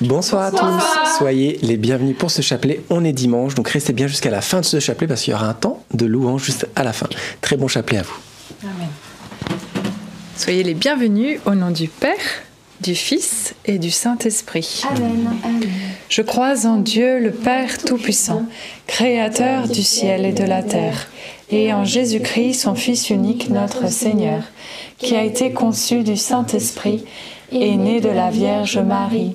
Bonsoir, à tous, soyez les bienvenus pour ce chapelet. On est dimanche, donc restez bien jusqu'à la fin de ce chapelet parce qu'il y aura un temps de louange juste à la fin. Très bon chapelet à vous. Amen. Soyez les bienvenus au nom du Père, du Fils et du Saint-Esprit. Amen. Je crois en Dieu, le Père Tout-Puissant, Créateur du ciel et de la terre, et en Jésus-Christ, son Fils unique, notre Seigneur, qui a été conçu du Saint-Esprit, et né de la Vierge Marie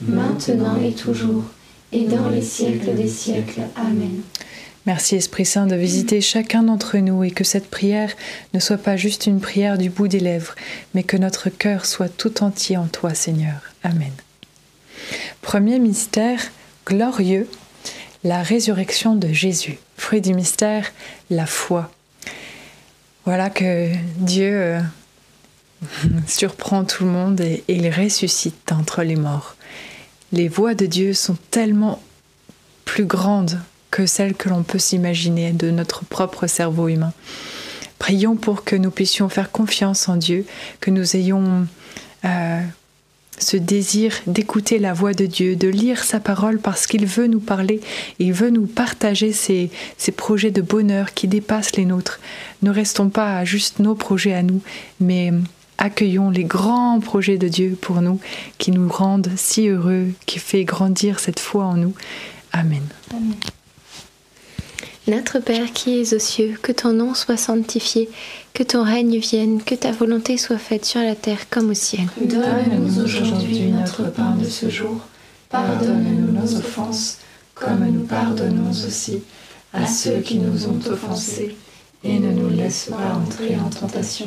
maintenant et toujours, et dans les siècles des siècles. Amen. Merci Esprit Saint de visiter chacun d'entre nous et que cette prière ne soit pas juste une prière du bout des lèvres, mais que notre cœur soit tout entier en toi Seigneur. Amen. Premier mystère glorieux, la résurrection de Jésus. Fruit du mystère, la foi. Voilà que Dieu euh, surprend tout le monde et, et il ressuscite entre les morts les voies de Dieu sont tellement plus grandes que celles que l'on peut s'imaginer de notre propre cerveau humain. Prions pour que nous puissions faire confiance en Dieu, que nous ayons euh, ce désir d'écouter la voix de Dieu, de lire sa parole parce qu'il veut nous parler, il veut nous partager ses, ses, projets de bonheur qui dépassent les nôtres. Ne restons pas à juste nos projets à nous, mais accueillons les grands projets de Dieu pour nous, qui nous rendent si heureux, qui fait grandir cette foi en nous. Amen. Amen. Notre Père qui es aux cieux, que ton nom soit sanctifié, que ton règne vienne, que ta volonté soit faite sur la terre comme au ciel. Donne-nous aujourd'hui notre pain de ce jour. Pardonne-nous nos offenses, comme nous pardonnons aussi à ceux qui nous ont offensés, et ne nous laisse pas entrer en tentation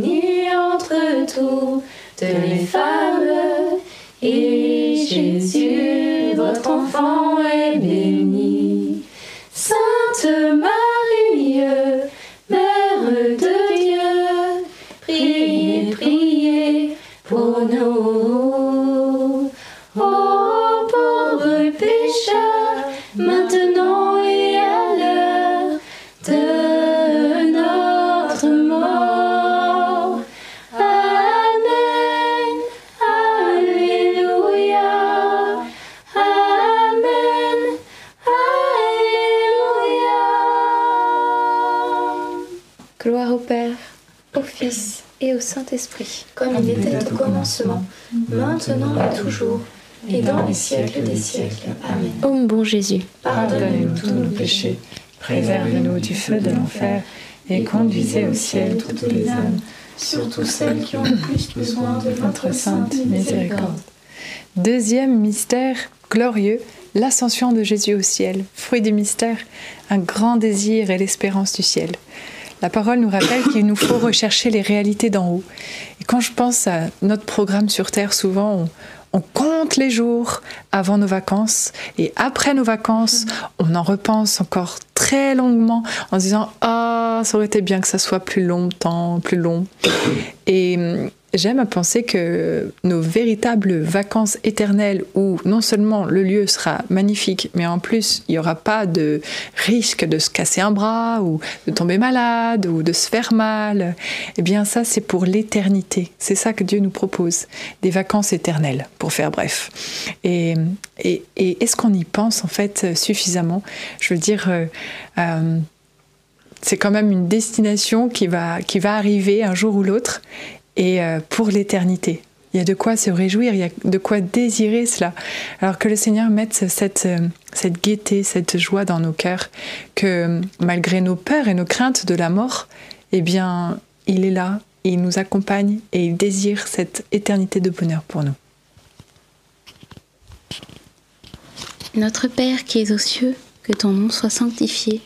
toujours, et dans les siècles des siècles. Amen. Ô mon bon Jésus, Pardonne-nous tous nos péchés, Préserve-nous du feu de l'enfer et conduisez au ciel toutes les âmes, surtout celles qui ont le plus besoin de votre sainte miséricorde. Deuxième mystère glorieux, l'ascension de Jésus au ciel. Fruit du mystère, un grand désir et l'espérance du ciel. La parole nous rappelle qu'il nous faut rechercher les réalités d'en haut. Et quand je pense à notre programme sur Terre, souvent on, on compte les jours avant nos vacances et après nos vacances, on en repense encore très longuement en se disant ah ça aurait été bien que ça soit plus longtemps, plus long. Et j'aime à penser que nos véritables vacances éternelles où non seulement le lieu sera magnifique, mais en plus il n'y aura pas de risque de se casser un bras ou de tomber malade ou de se faire mal, eh bien ça c'est pour l'éternité. C'est ça que Dieu nous propose, des vacances éternelles, pour faire bref. Et, est-ce qu'on y pense en fait suffisamment? Je veux dire, euh, euh, c'est quand même une destination qui va, qui va arriver un jour ou l'autre et euh, pour l'éternité. Il y a de quoi se réjouir, il y a de quoi désirer cela. Alors que le Seigneur mette cette, euh, cette gaieté, cette joie dans nos cœurs, que malgré nos peurs et nos craintes de la mort, eh bien, il est là, il nous accompagne et il désire cette éternité de bonheur pour nous. Notre Père qui es aux cieux, que ton nom soit sanctifié,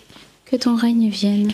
que ton règne vienne,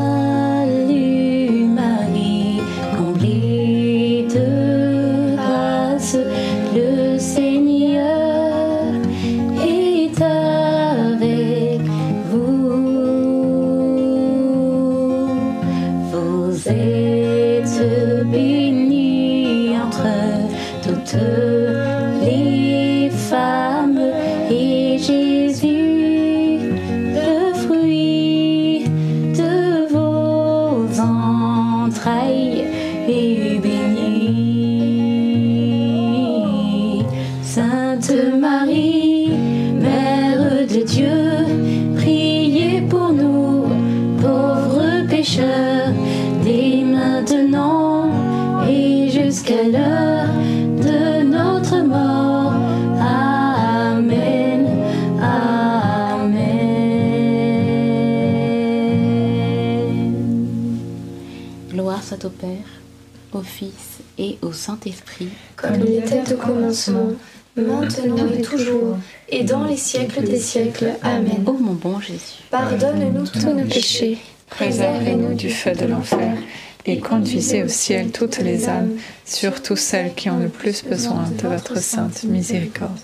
au Saint-Esprit. Comme il était au commencement, maintenant et toujours, et dans les siècles des siècles. Amen. Ô mon bon Jésus, Pardonne-nous tous nos péchés, Préservez-nous du feu de l'enfer et conduisez au ciel toutes les âmes, surtout celles qui ont le plus besoin de votre sainte miséricorde.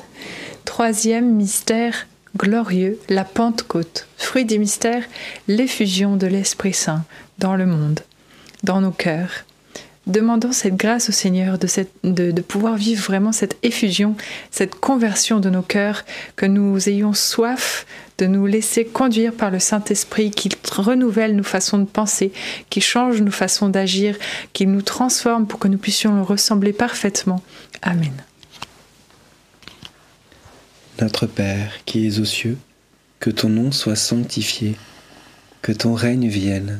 Troisième mystère glorieux, la Pentecôte. Fruit des mystères, l'effusion de l'Esprit Saint dans le monde, dans nos cœurs. Demandons cette grâce au Seigneur de, pouvoir vivre vraiment cette effusion, cette conversion de nos cœurs, que nous ayons soif de nous laisser conduire par le Saint-Esprit, qu'il renouvelle nos façons de penser, qu'il change nos façons d'agir, qu'il nous transforme pour que nous puissions le ressembler parfaitement. Amen. Notre Père qui es aux cieux, que ton nom soit sanctifié, que ton règne vienne,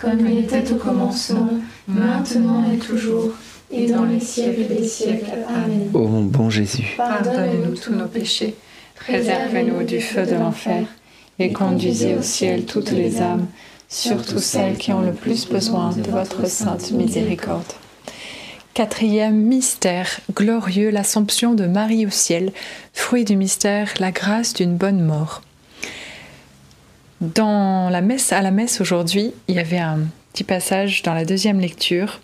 Comme il était au commencement, maintenant et toujours, et dans les siècles des siècles. Amen. ô mon bon Jésus. Pardonnez-nous tous nos péchés, préservez-nous du feu de l'enfer, et conduisez au ciel toutes les âmes, surtout celles qui ont le plus besoin de votre sainte miséricorde. Quatrième mystère glorieux, l'Assomption de Marie au ciel, fruit du mystère, la grâce d'une bonne mort. Dans la messe, à la messe aujourd'hui, il y avait un petit passage dans la deuxième lecture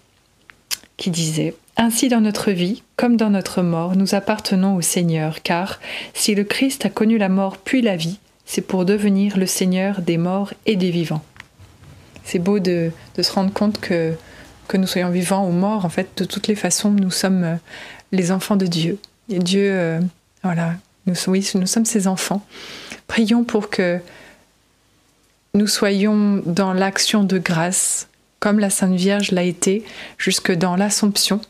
qui disait Ainsi dans notre vie, comme dans notre mort, nous appartenons au Seigneur, car si le Christ a connu la mort puis la vie, c'est pour devenir le Seigneur des morts et des vivants. C'est beau de, se rendre compte que, que nous soyons vivants ou morts, en fait, de toutes les façons, nous sommes euh, les enfants de Dieu. Et Dieu, euh, voilà, nous, oui, nous sommes ses enfants. Prions pour que nous soyons dans l'action de grâce, comme la Sainte Vierge l'a été, jusque dans l'Assomption,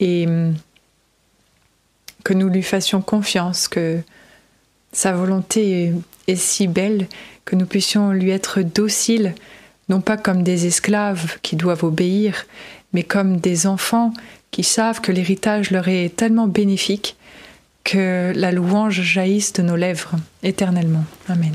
et hum, que nous lui fassions confiance, que sa volonté est, est si belle que nous puissions lui être dociles, non pas comme des esclaves qui doivent obéir, mais comme des enfants qui savent que l'héritage leur est tellement bénéfique que la louange jaillisse de nos lèvres éternellement. Amen.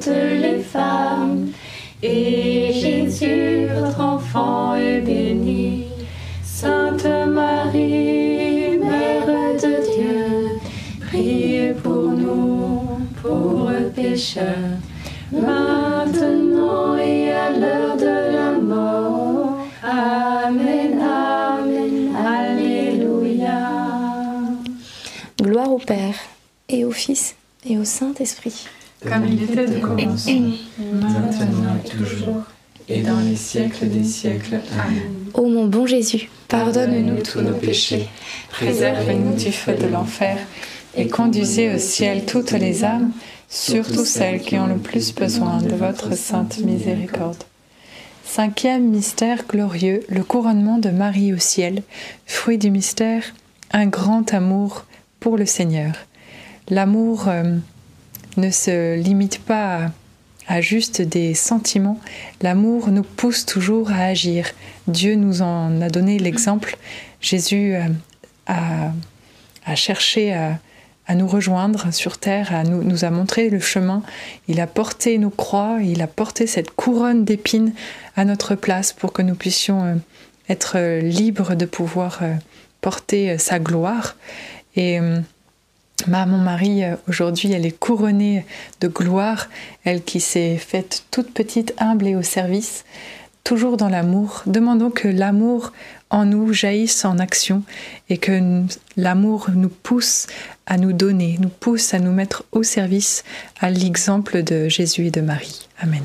Toutes les femmes, et Jésus, votre enfant, est béni. Sainte Marie, Mère de Dieu, priez pour nous, pauvres pécheurs, maintenant et à l'heure de la mort. Amen, Amen, Alléluia. Gloire au Père, et au Fils, et au Saint-Esprit. Comme il était de commencement, maintenant et toujours, et dans les siècles des siècles. Amen. Ô mon bon Jésus, Pardonne-nous tous nos péchés, préservez-nous du feu de l'enfer, et conduisez au ciel toutes les âmes, surtout celles qui ont le plus besoin de votre sainte miséricorde. Cinquième mystère glorieux, le couronnement de Marie au ciel, fruit du mystère, un grand amour pour le Seigneur. L'amour euh, ne se limite pas à juste des sentiments, l'amour nous pousse toujours à agir. Dieu nous en a donné l'exemple. Jésus euh, a, cherché à, nous rejoindre sur terre, à nous, nous a montré le chemin. Il a porté nos croix, il a porté cette couronne d'épines à notre place pour que nous puissions euh, être libres de pouvoir euh, porter sa gloire. Et Ma, mon mari, euh, aujourd'hui, elle est couronnée de gloire, elle qui s'est faite toute petite, humble et au service, toujours dans l'amour. Demandons que l'amour en nous jaillisse en action et que l'amour nous pousse à nous donner, nous pousse à nous mettre au service à l'exemple de Jésus et de Marie. Amen.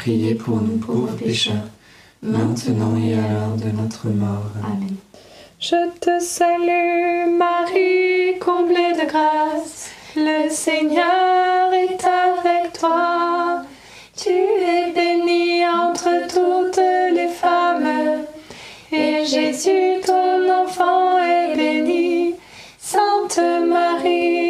priez pour nous pauvres pécheurs, maintenant et à l'heure de notre mort. Amen. Je te salue Marie, comblée de grâce, le Seigneur est avec toi. Tu es bénie entre toutes les femmes, et Jésus, ton enfant, est béni. Sainte Marie,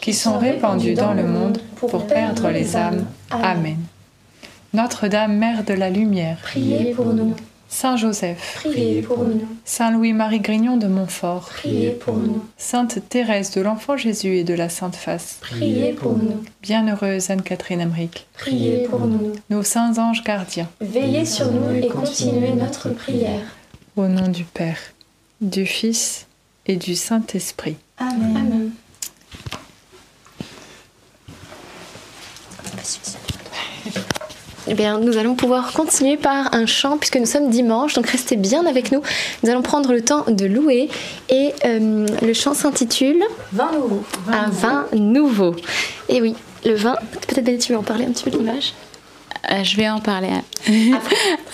qui sont répandus dans le monde pour perdre les âmes. Amen. Notre-Dame, Mère de la Lumière, Priez pour nous, Saint Joseph, priez pour nous, Saint Louis-Marie Grignon de Montfort, priez pour nous, Sainte Thérèse de l'Enfant Jésus et de la Sainte Face, priez pour nous, Bienheureuse Anne-Catherine Emmerich, priez pour nous. nos saints anges gardiens, Veillez sur nous et continuez notre prière. au nom du Père, du Fils et du Saint-Esprit. Amen. Amen. Eh bien, nous allons pouvoir continuer par un chant puisque nous sommes dimanche, donc restez bien avec nous. Nous allons prendre le temps de louer et euh, le chant s'intitule Vin nouveau. Un vin nouveau. Et oui, le vin, peut-être tu veux en parler un petit peu de l'image? Euh, je vais en parler.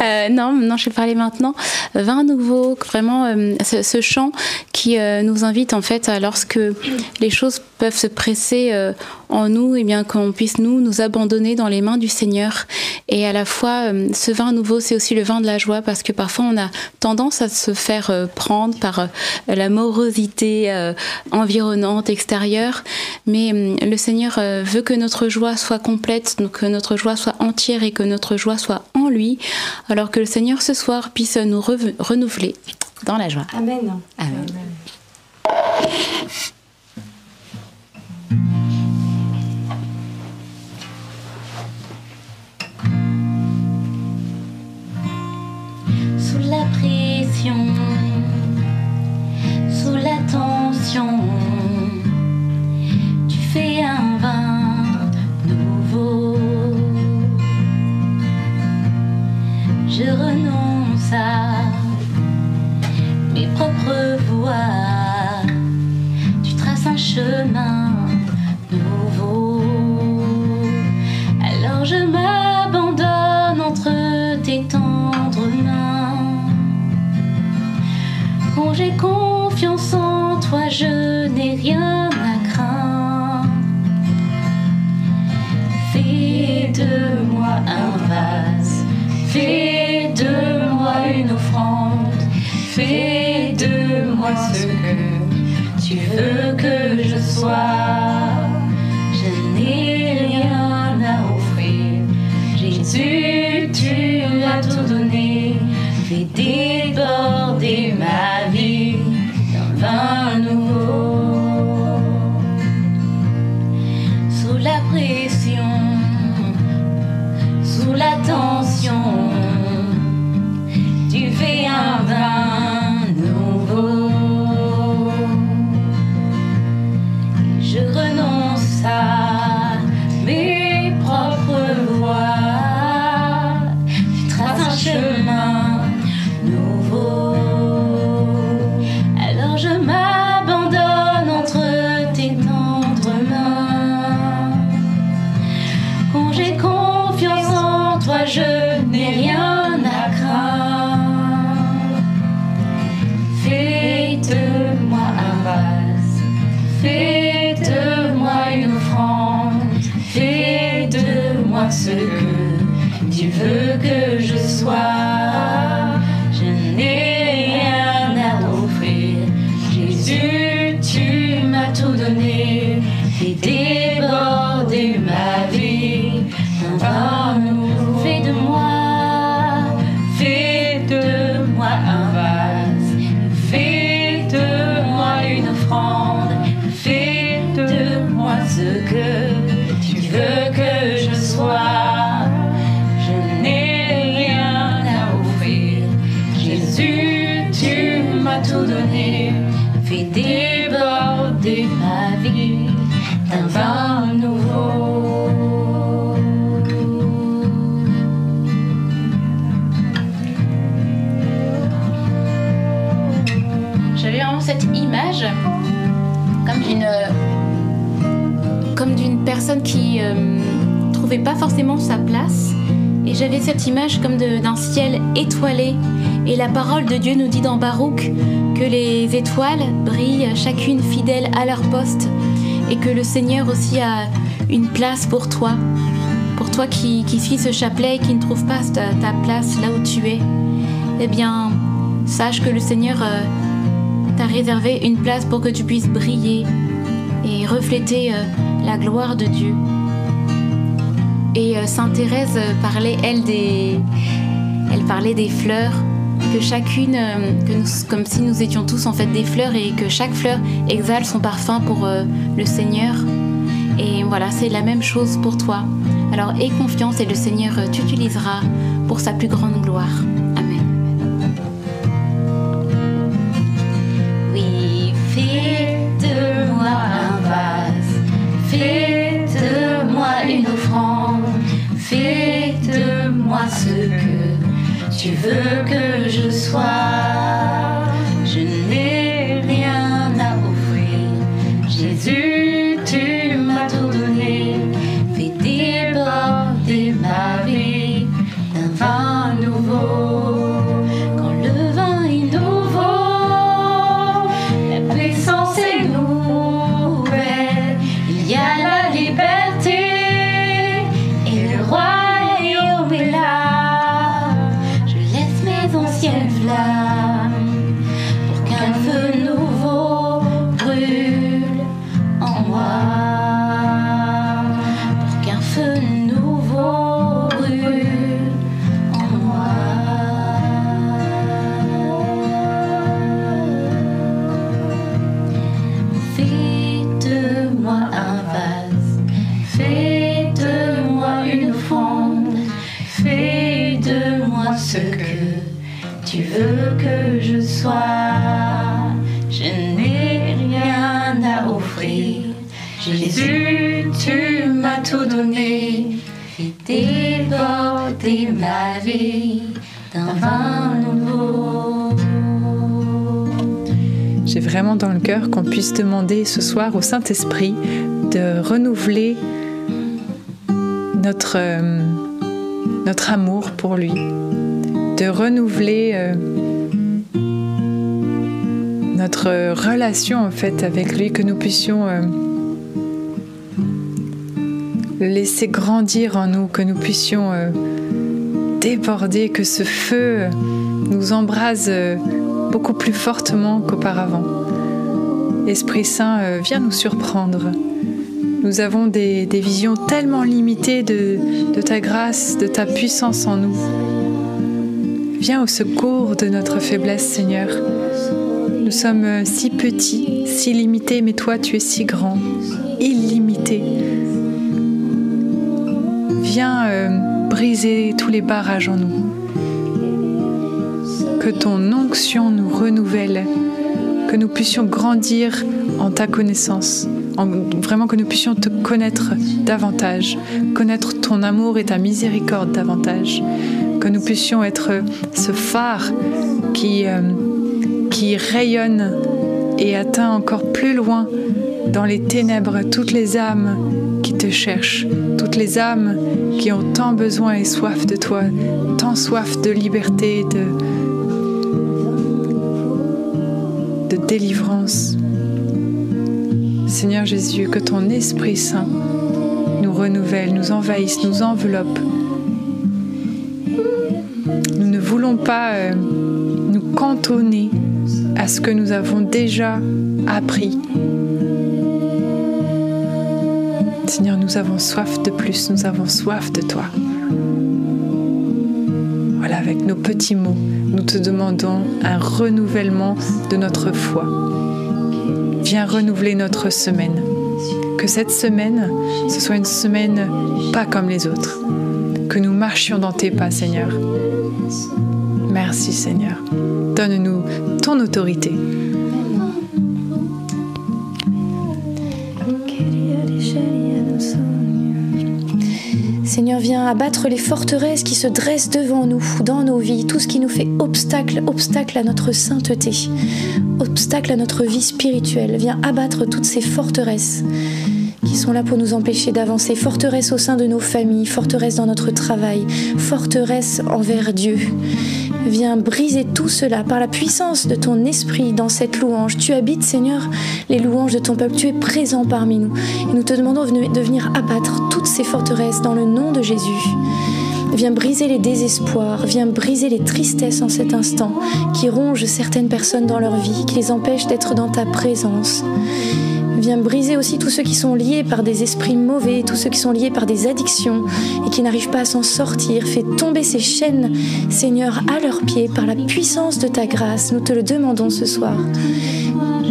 Euh, non, non, je vais parler maintenant. Vin nouveau, vraiment euh, ce, ce chant qui euh, nous invite en fait à lorsque les choses peuvent se presser euh, en nous, et bien qu'on puisse nous nous abandonner dans les mains du Seigneur. Et à la fois, euh, ce vin nouveau, c'est aussi le vin de la joie parce que parfois on a tendance à se faire prendre par la morosité environnante, extérieure. Mais le Seigneur veut que notre joie soit complète, que notre joie soit entière et que notre joie soit en lui, alors que le Seigneur ce soir puisse nous renouveler dans la joie. Amen. Amen. Sous la pression, sous la tension, tu fais un vin nouveau mes propres voies. Tu traces un chemin nouveau. Alors je m'abandonne entre tes tendres mains. Quand j'ai confiance en toi, je n'ai rien à craindre. Fais de moi un vase, fais de moi une offrande ce que tu veux que je sois? Je n'ai rien à offrir, Jésus, tu as tout donné, fais moi ce qui euh, trouvait pas forcément sa place. Et j'avais cette image comme d'un ciel étoilé. Et la parole de Dieu nous dit dans Baruch que les étoiles brillent chacune fidèle à leur poste. Et que le Seigneur aussi a une place pour toi. Pour toi qui, qui suis ce chapelet et qui ne trouve pas ta, ta place là où tu es. Eh bien sache que le Seigneur euh, t'a réservé une place pour que tu puisses briller et refléter euh, la gloire de Dieu. Et euh, Sainte Thérèse euh, parlait, elle, des, elle parlait des fleurs, que chacune, euh, que comme si nous étions tous en fait des fleurs et que chaque fleur exhale son parfum pour le Seigneur. Et voilà, c'est la même chose pour toi. Alors aie confiance et le Seigneur t'utilisera pour sa plus grande gloire. Tu veux que je sois. Qu'on puisse demander ce soir au Saint-Esprit de renouveler notre, euh, amour pour lui, de renouveler euh, notre relation en fait avec lui, que nous puissions euh, laisser grandir en nous, que nous puissions déborder, que ce feu nous embrase beaucoup plus fortement qu'auparavant. Esprit Saint, viens nous surprendre. Nous avons des, visions tellement limitées de, ta grâce, de ta puissance en nous. Viens au secours de notre faiblesse, Seigneur. Nous sommes si petits, si limités, mais toi tu es si grand, illimité. Viens euh, briser tous les barrages en nous. Que ton onction nous renouvelle, que nous puissions grandir en ta connaissance, vraiment que nous puissions te connaître davantage, connaître ton amour et ta miséricorde davantage, que nous puissions être ce phare qui... Euh, qui rayonne et atteint encore plus loin dans les ténèbres toutes les âmes qui te cherchent, toutes les âmes qui ont tant besoin et soif de toi, tant soif de liberté, de, Seigneur Jésus, que ton Esprit Saint nous renouvelle, nous envahisse, nous enveloppe. Nous ne voulons pas euh, nous cantonner à ce que nous avons déjà appris. Seigneur, nous avons soif de plus, nous avons soif de toi. Voilà, avec nos petits mots, nous te demandons un renouvellement de notre foi. Viens renouveler notre semaine. Que cette semaine, ce soit une semaine pas comme les autres. Que nous marchions dans tes pas, Seigneur. Merci, Seigneur. Donne-nous ton autorité. Viens abattre les forteresses qui se dressent devant nous, dans nos vies, tout ce qui nous fait obstacle, obstacle à notre sainteté, obstacle à notre vie spirituelle. Viens abattre toutes ces forteresses qui sont là pour nous empêcher d'avancer. Forteresses au sein de nos familles, forteresses dans notre travail, forteresses envers Dieu. Viens briser tout cela par la puissance de ton esprit dans cette louange. Tu habites, Seigneur, les louanges de ton peuple. Tu es présent parmi nous. Et nous te demandons de venir abattre toutes ces forteresses dans le nom de Jésus. Viens briser les désespoirs, viens briser les tristesses en cet instant qui rongent certaines personnes dans leur vie, qui les empêchent d'être dans ta présence. Viens briser aussi tous ceux qui sont liés par des esprits mauvais, tous ceux qui sont liés par des addictions et qui n'arrivent pas à s'en sortir. Fais tomber ces chaînes, Seigneur, à leurs pieds par la puissance de ta grâce. Nous te le demandons ce soir.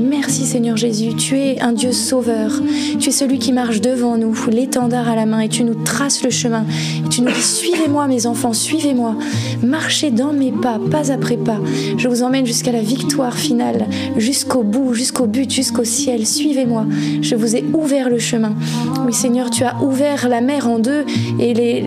Merci Seigneur Jésus, tu es un Dieu sauveur, tu es celui qui marche devant nous, l'étendard à la main, et tu nous traces le chemin, tu nous dis, suivez-moi mes enfants, suivez-moi, marchez dans mes pas, pas après pas, je vous emmène jusqu'à la victoire finale, jusqu'au bout, jusqu'au but, jusqu'au ciel, suivez-moi, je vous ai ouvert le chemin. Oui Seigneur, tu as ouvert la mer en deux, et les,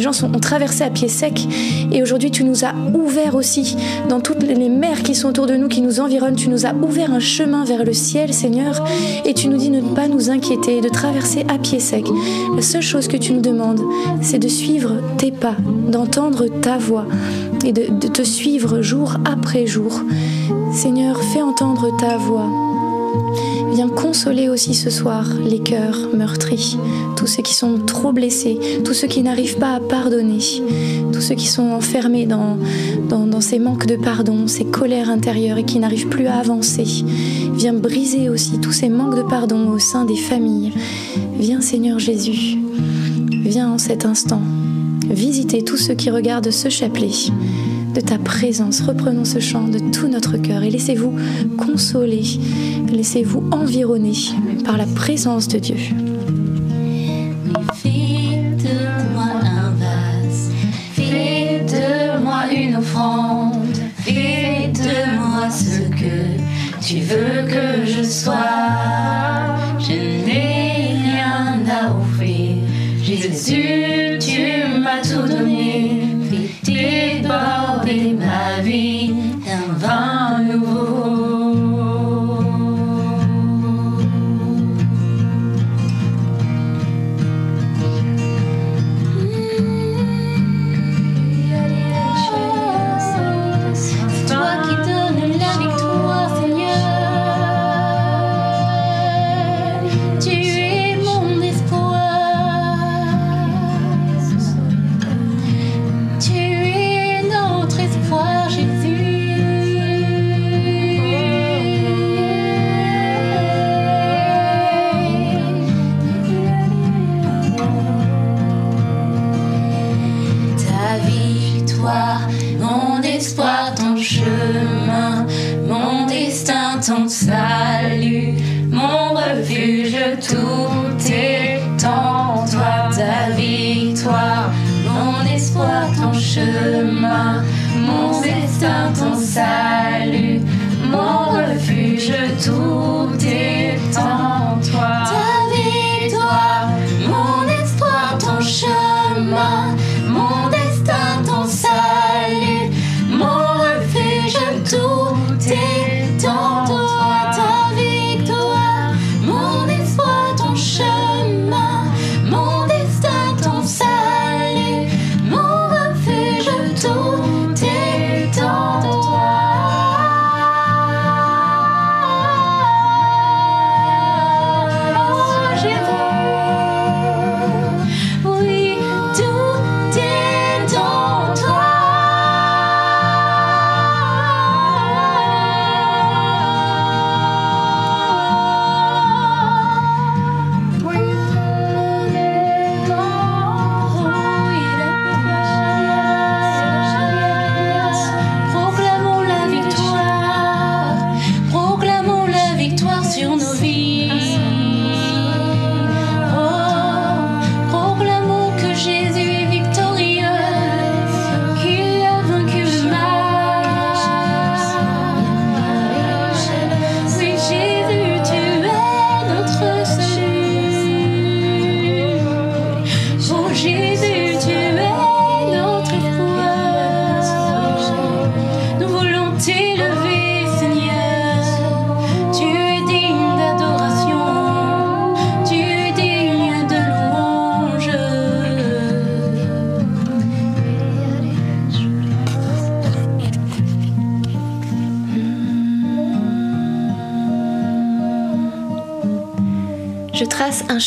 gens ont traversé à pied sec, et aujourd'hui tu nous as ouvert aussi, dans toutes les mers qui sont autour de nous, qui nous environnent, tu nous as ouvert un chemin vers le ciel, Seigneur, et tu nous dis de ne pas nous inquiéter, de traverser à pied sec. La seule chose que tu nous demandes, c'est de suivre tes pas, d'entendre ta voix et de te suivre jour après jour. Seigneur, fais entendre ta voix. Viens consoler aussi ce soir les cœurs meurtris, tous ceux qui sont trop blessés, tous ceux qui n'arrivent pas à pardonner, tous ceux qui sont enfermés dans, dans, ces manques de pardon, ces colères intérieures et qui n'arrivent plus à avancer. Viens briser aussi tous ces manques de pardon au sein des familles. Viens Seigneur Jésus, viens en cet instant visiter tous ceux qui regardent ce chapelet de ta présence. Reprenons ce chant de tout notre cœur et laissez-vous consoler, laissez-vous environner par la présence de Dieu. Fais de moi ce que tu veux que je sois.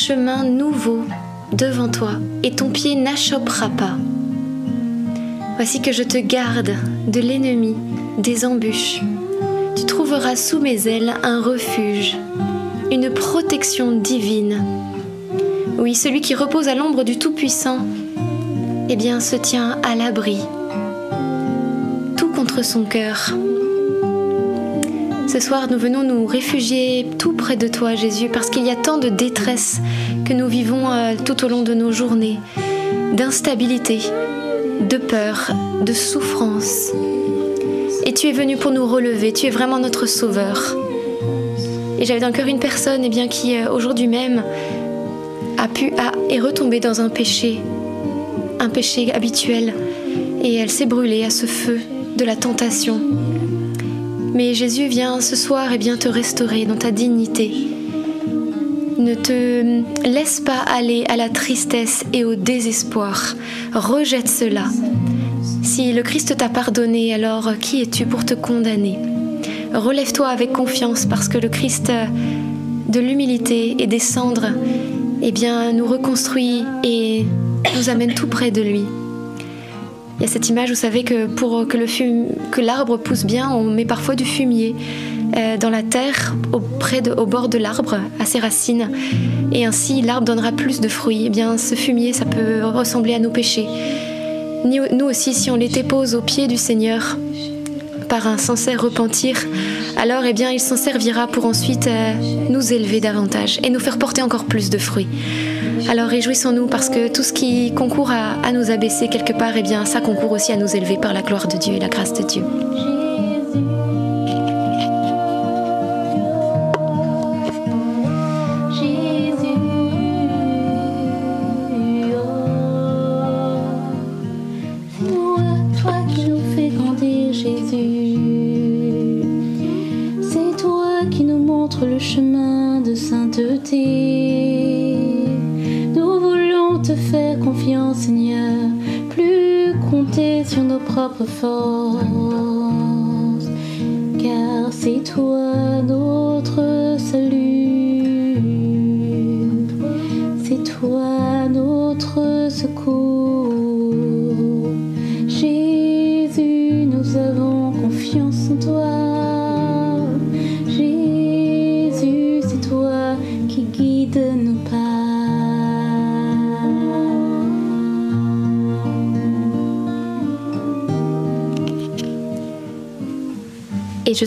Chemin nouveau devant toi et ton pied n'achoppera pas. Voici que je te garde de l'ennemi, des embûches. Tu trouveras sous mes ailes un refuge, une protection divine. Oui, celui qui repose à l'ombre du Tout-Puissant, eh bien, se tient à l'abri, tout contre son cœur. Ce soir, nous venons nous réfugier tout près de toi, Jésus, parce qu'il y a tant de détresse que nous vivons euh, tout au long de nos journées, d'instabilité, de peur, de souffrance. Et tu es venu pour nous relever, tu es vraiment notre sauveur. Et j'avais dans le cœur une personne eh qui, euh, aujourd'hui même, a pu, est retombée dans un péché, un péché habituel, et elle s'est brûlée à ce feu de la tentation. Mais Jésus vient ce soir et bien te restaurer dans ta dignité. Ne te laisse pas aller à la tristesse et au désespoir. Rejette cela. Si le Christ t'a pardonné, alors qui es-tu pour te condamner? Relève-toi avec confiance parce que le Christ de l'humilité et des cendres, eh bien, nous reconstruit et nous amène tout près de lui. Il y a cette image, vous savez, que pour que, l'arbre pousse bien, on met parfois du fumier euh, dans la terre, auprès au bord de l'arbre, à ses racines. Et ainsi, l'arbre donnera plus de fruits. Eh bien, ce fumier, ça peut ressembler à nos péchés. Nous aussi, si on les dépose au pied du Seigneur, par un sincère repentir, alors eh bien, il s'en servira pour ensuite euh, nous élever davantage et nous faire porter encore plus de fruits. Alors réjouissons-nous parce que tout ce qui concourt à, nous abaisser quelque part, eh bien, ça concourt aussi à nous élever par la gloire de Dieu et la grâce de Dieu. Sur nos propres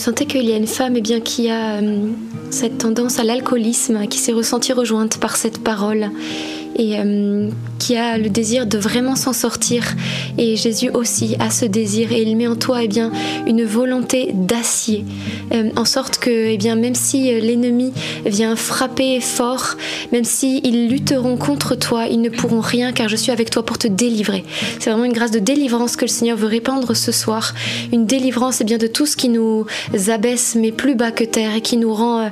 sentais qu'il y a une femme eh bien, qui a cette tendance à l'alcoolisme, qui s'est ressentie rejointe par cette parole. Euh, qui a le désir de vraiment s'en sortir. Et Jésus aussi a ce désir et il met en toi eh bien, une volonté d'acier, euh, en sorte que eh bien, même si euh, l'ennemi vient frapper fort, même s'ils lutteront contre toi, ils ne pourront rien car je suis avec toi pour te délivrer. C'est vraiment une grâce de délivrance que le Seigneur veut répandre ce soir. Une délivrance eh bien, de tout ce qui nous abaisse mais plus bas que terre et qui nous rend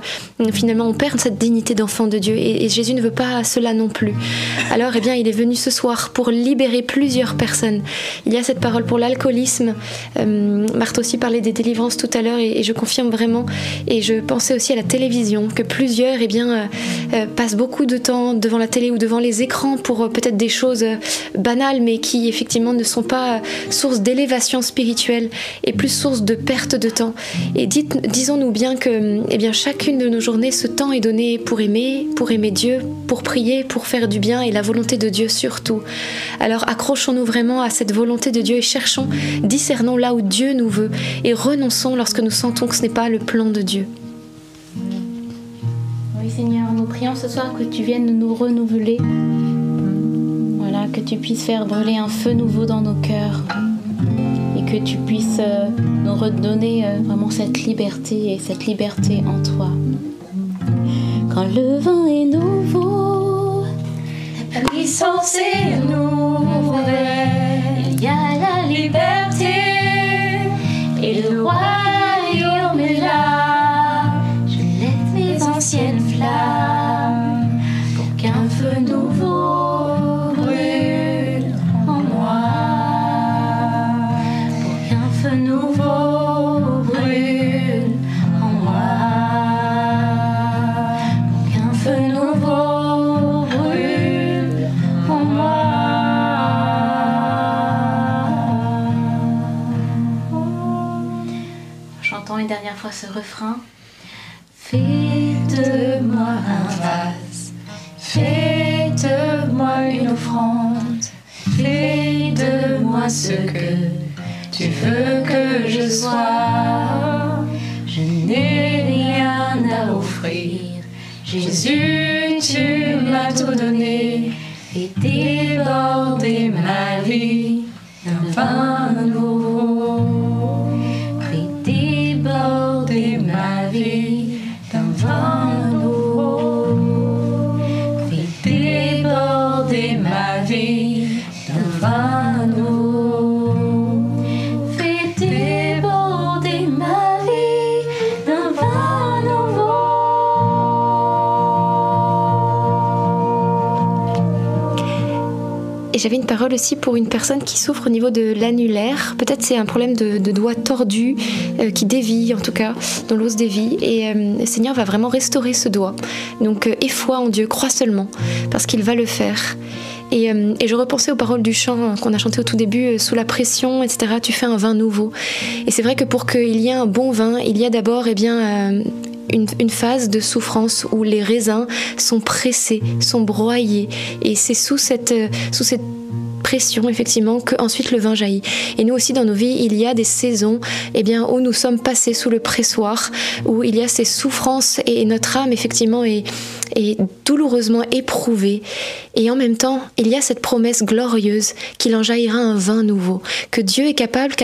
finalement on perd cette dignité d'enfant de Dieu et, et Jésus ne veut pas cela non plus. Alors, eh bien, il est venu ce soir pour libérer plusieurs personnes. Il y a cette parole pour l'alcoolisme. Euh, Marthe aussi parlait des délivrances tout à l'heure et, je confirme vraiment. Et je pensais aussi à la télévision, que plusieurs, eh bien, euh, euh, passent beaucoup de temps devant la télé ou devant les écrans pour peut-être des choses banales, mais qui effectivement ne sont pas source d'élévation spirituelle et plus source de perte de temps. Et disons-nous bien que, eh bien, chacune de nos journées, ce temps est donné pour aimer, pour aimer Dieu, pour prier, pour faire du bien et la volonté de Dieu surtout. Alors accrochons-nous vraiment à cette volonté de Dieu et cherchons, discernons là où Dieu nous veut et renonçons lorsque nous sentons que ce n'est pas le plan de Dieu. Oui Seigneur, nous prions ce soir que tu viennes nous renouveler. Voilà, que tu puisses faire brûler un feu nouveau dans nos cœurs et que tu puisses euh, nous redonner euh, vraiment cette liberté et cette liberté en toi. Quand le vent est nouveau, est nouvelle. Il y a la liberté et le royaume Ce refrain. Fais de moi un vase, fais de moi une offrande, fais de moi ce que tu veux que je sois. Je n'ai rien à offrir, Jésus, tu m'as tout donné et débordé ma vie d'un vin j'avais une parole aussi pour une personne qui souffre au niveau de l'annulaire. Peut-être c'est un problème de, doigt tordu euh, qui dévie en tout cas, dont l'os dévie. Et euh, le Seigneur va vraiment restaurer ce doigt. Donc euh, aie foi en Dieu, crois seulement, parce qu'il va le faire. Et, euh, et je repensais aux paroles du chant qu'on a chanté au tout début, euh, sous la pression, etc. Tu fais un vin nouveau. Et c'est vrai que pour qu'il y ait un bon vin, il y a d'abord eh bien euh, une, phase de souffrance où les raisins sont pressés, sont broyés. Et c'est sous cette, euh, sous cette pression effectivement que ensuite le vin jaillit. Et nous aussi dans nos vies, il y a des saisons eh bien où nous sommes passés sous le pressoir, où il y a ces souffrances et notre âme effectivement est, est douloureusement éprouvée. Et en même temps, il y a cette promesse glorieuse qu'il en jaillira un vin nouveau, que Dieu est capable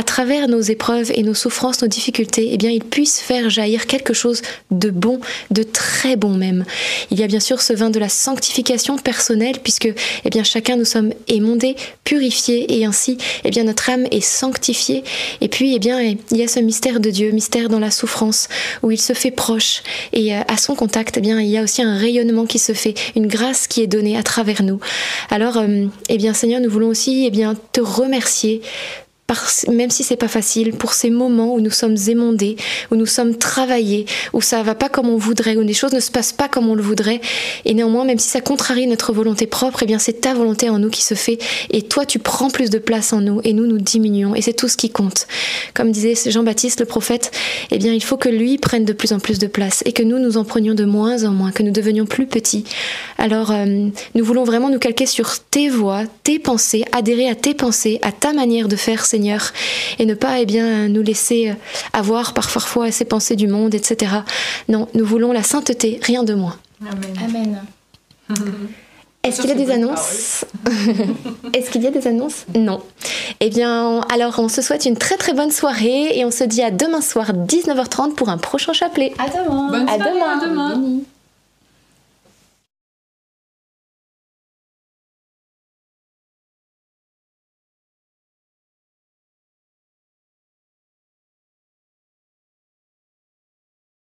à travers nos épreuves et nos souffrances, nos difficultés, eh bien il puisse faire jaillir quelque chose de bon, de très bon même. Il y a bien sûr ce vin de la sanctification personnelle puisque eh bien chacun nous sommes émondés, purifiés et ainsi eh bien notre âme est sanctifiée et puis eh bien il y a ce mystère de Dieu, mystère dans la souffrance où il se fait proche et euh, à son contact eh bien il y a aussi un rayonnement qui se fait, une grâce qui est donnée à travers nous. Alors euh, eh bien Seigneur, nous voulons aussi eh bien te remercier même si c'est pas facile, pour ces moments où nous sommes émondés, où nous sommes travaillés, où ça va pas comme on voudrait, où les choses ne se passent pas comme on le voudrait, et néanmoins, même si ça contrarie notre volonté propre, eh bien c'est ta volonté en nous qui se fait, et toi tu prends plus de place en nous, et nous nous diminuons, et c'est tout ce qui compte. Comme disait Jean-Baptiste le prophète, eh bien il faut que lui prenne de plus en plus de place, et que nous nous en prenions de moins en moins, que nous devenions plus petits. Alors euh, nous voulons vraiment nous calquer sur tes voix, tes pensées, adhérer à tes pensées, à ta manière de faire, Seigneur Seigneur, et ne pas eh bien, nous laisser avoir parfois ces pensées du monde, etc. Non, nous voulons la sainteté, rien de moins. Amen. Est-ce qu'il y a des annonces Est-ce qu'il y a des annonces? Non. Eh bien, alors on se souhaite une très très bonne soirée et on se dit à demain soir 19h30 pour un prochain chapelet. À demain. Bonne à soirée, demain. à demain.